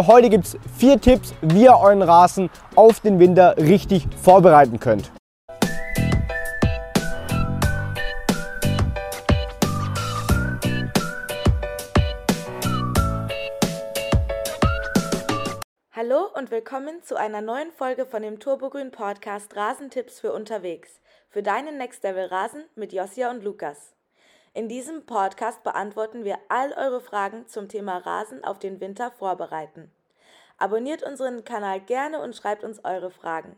Heute gibt es vier Tipps, wie ihr euren Rasen auf den Winter richtig vorbereiten könnt. Hallo und willkommen zu einer neuen Folge von dem Turbogrün Podcast Rasentipps für unterwegs. Für deinen Next Level Rasen mit Josia und Lukas. In diesem Podcast beantworten wir all eure Fragen zum Thema Rasen auf den Winter vorbereiten. Abonniert unseren Kanal gerne und schreibt uns eure Fragen.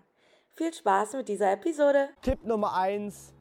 Viel Spaß mit dieser Episode. Tipp Nummer 1.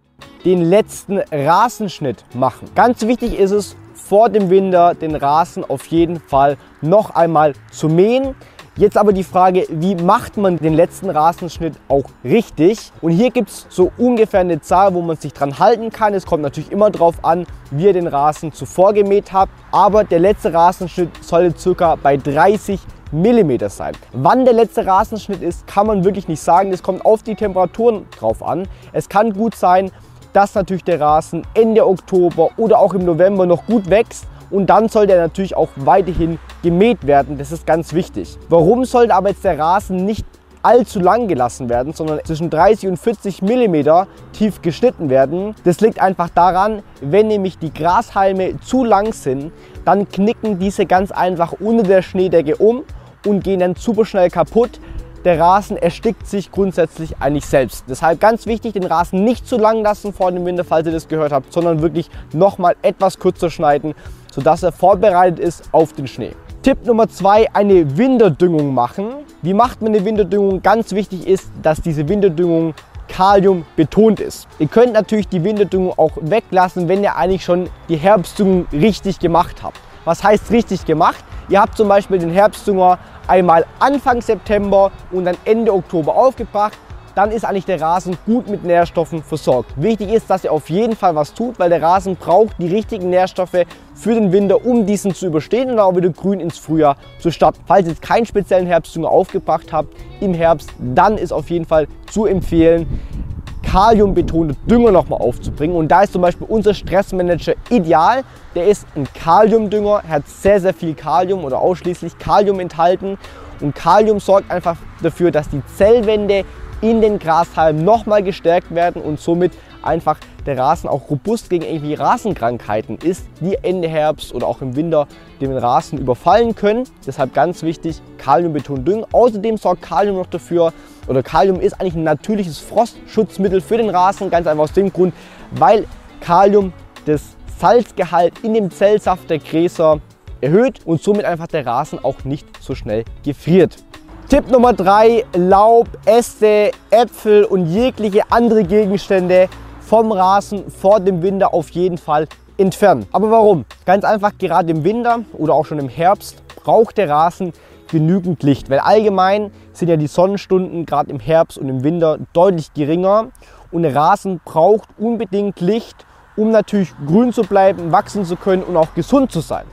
Den letzten Rasenschnitt machen. Ganz wichtig ist es, vor dem Winter den Rasen auf jeden Fall noch einmal zu mähen. Jetzt aber die Frage, wie macht man den letzten Rasenschnitt auch richtig? Und hier gibt es so ungefähr eine Zahl, wo man sich dran halten kann. Es kommt natürlich immer darauf an, wie ihr den Rasen zuvor gemäht habt. Aber der letzte Rasenschnitt sollte circa bei 30 mm sein. Wann der letzte Rasenschnitt ist, kann man wirklich nicht sagen. Es kommt auf die Temperaturen drauf an. Es kann gut sein, dass natürlich der Rasen Ende Oktober oder auch im November noch gut wächst und dann soll der natürlich auch weiterhin gemäht werden. Das ist ganz wichtig. Warum sollte aber jetzt der Rasen nicht allzu lang gelassen werden, sondern zwischen 30 und 40 mm tief geschnitten werden. Das liegt einfach daran, wenn nämlich die Grashalme zu lang sind, dann knicken diese ganz einfach unter der Schneedecke um und gehen dann super schnell kaputt. Der Rasen erstickt sich grundsätzlich eigentlich selbst. Deshalb ganz wichtig, den Rasen nicht zu lang lassen vor dem Winter, falls ihr das gehört habt, sondern wirklich nochmal etwas kürzer schneiden, sodass er vorbereitet ist auf den Schnee. Tipp Nummer zwei, eine Winterdüngung machen. Wie macht man eine Winterdüngung? Ganz wichtig ist, dass diese Winterdüngung Kalium betont ist. Ihr könnt natürlich die Winterdüngung auch weglassen, wenn ihr eigentlich schon die Herbstdüngung richtig gemacht habt. Was heißt richtig gemacht? Ihr habt zum Beispiel den Herbstdünger einmal Anfang September und dann Ende Oktober aufgebracht dann ist eigentlich der Rasen gut mit Nährstoffen versorgt. Wichtig ist, dass ihr auf jeden Fall was tut, weil der Rasen braucht die richtigen Nährstoffe für den Winter, um diesen zu überstehen und auch wieder grün ins Frühjahr zu starten. Falls ihr jetzt keinen speziellen Herbstdünger aufgebracht habt im Herbst, dann ist auf jeden Fall zu empfehlen, kaliumbetonte Dünger nochmal aufzubringen. Und da ist zum Beispiel unser Stressmanager ideal. Der ist ein Kaliumdünger, hat sehr, sehr viel Kalium oder ausschließlich Kalium enthalten. Und Kalium sorgt einfach dafür, dass die Zellwände in den Grashalmen nochmal gestärkt werden und somit einfach der Rasen auch robust gegen irgendwie Rasenkrankheiten ist, die Ende Herbst oder auch im Winter den Rasen überfallen können. Deshalb ganz wichtig, Kaliumbeton düngen. Außerdem sorgt Kalium noch dafür, oder Kalium ist eigentlich ein natürliches Frostschutzmittel für den Rasen, ganz einfach aus dem Grund, weil Kalium das Salzgehalt in dem Zellsaft der Gräser erhöht und somit einfach der Rasen auch nicht so schnell gefriert. Tipp Nummer 3, Laub, Äste, Äpfel und jegliche andere Gegenstände vom Rasen vor dem Winter auf jeden Fall entfernen. Aber warum? Ganz einfach, gerade im Winter oder auch schon im Herbst braucht der Rasen genügend Licht, weil allgemein sind ja die Sonnenstunden gerade im Herbst und im Winter deutlich geringer und der Rasen braucht unbedingt Licht, um natürlich grün zu bleiben, wachsen zu können und auch gesund zu sein.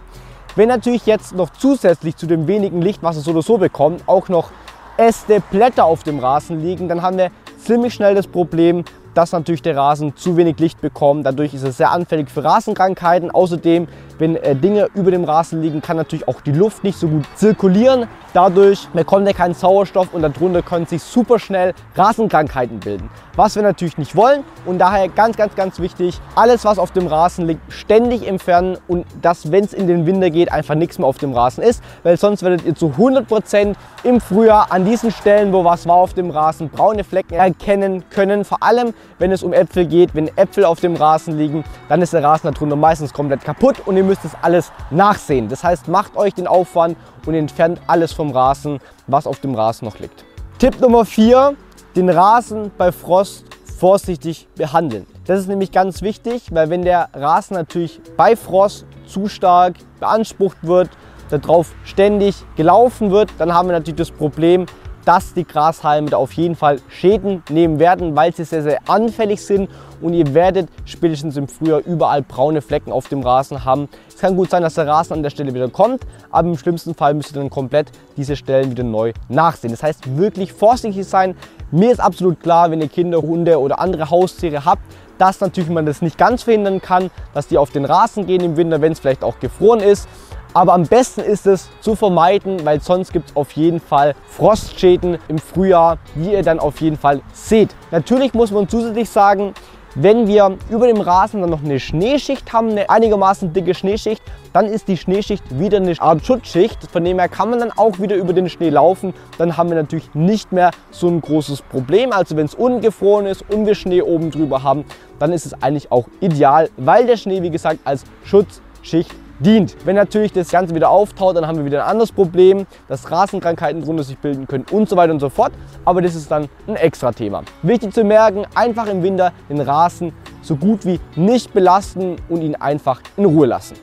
Wenn natürlich jetzt noch zusätzlich zu dem wenigen Licht, was es so oder so bekommt, auch noch Äste, Blätter auf dem Rasen liegen, dann haben wir ziemlich schnell das Problem, dass natürlich der Rasen zu wenig Licht bekommt. Dadurch ist er sehr anfällig für Rasenkrankheiten. Außerdem, wenn äh, Dinge über dem Rasen liegen, kann natürlich auch die Luft nicht so gut zirkulieren. Dadurch bekommt er keinen Sauerstoff und darunter können sich super schnell Rasenkrankheiten bilden. Was wir natürlich nicht wollen und daher ganz, ganz, ganz wichtig, alles was auf dem Rasen liegt, ständig entfernen und dass, wenn es in den Winter geht, einfach nichts mehr auf dem Rasen ist, weil sonst werdet ihr zu 100 Prozent im Frühjahr an diesen Stellen, wo was war auf dem Rasen, braune Flecken erkennen können. Vor allem, wenn es um Äpfel geht, wenn Äpfel auf dem Rasen liegen, dann ist der Rasen darunter meistens komplett kaputt und ihr müsst es alles nachsehen. Das heißt, macht euch den Aufwand und entfernt alles vom Rasen, was auf dem Rasen noch liegt. Tipp Nummer 4, den Rasen bei Frost vorsichtig behandeln. Das ist nämlich ganz wichtig, weil wenn der Rasen natürlich bei Frost zu stark beansprucht wird, darauf ständig gelaufen wird, dann haben wir natürlich das Problem, dass die Grashalme da auf jeden Fall Schäden nehmen werden, weil sie sehr, sehr anfällig sind und ihr werdet spätestens im Frühjahr überall braune Flecken auf dem Rasen haben. Es kann gut sein, dass der Rasen an der Stelle wieder kommt, aber im schlimmsten Fall müsst ihr dann komplett diese Stellen wieder neu nachsehen. Das heißt, wirklich vorsichtig sein. Mir ist absolut klar, wenn ihr Kinder, Hunde oder andere Haustiere habt, dass natürlich man das nicht ganz verhindern kann, dass die auf den Rasen gehen im Winter, wenn es vielleicht auch gefroren ist. Aber am besten ist es zu vermeiden, weil sonst gibt es auf jeden Fall Frostschäden im Frühjahr, die ihr dann auf jeden Fall seht. Natürlich muss man zusätzlich sagen, wenn wir über dem Rasen dann noch eine Schneeschicht haben, eine einigermaßen dicke Schneeschicht, dann ist die Schneeschicht wieder eine Art Schutzschicht. Von dem her kann man dann auch wieder über den Schnee laufen. Dann haben wir natürlich nicht mehr so ein großes Problem. Also wenn es ungefroren ist und wir Schnee oben drüber haben, dann ist es eigentlich auch ideal, weil der Schnee, wie gesagt, als Schutzschicht dient. Wenn natürlich das Ganze wieder auftaut, dann haben wir wieder ein anderes Problem, dass Rasenkrankheiten drunter sich bilden können und so weiter und so fort. Aber das ist dann ein extra Thema. Wichtig zu merken, einfach im Winter den Rasen so gut wie nicht belasten und ihn einfach in Ruhe lassen.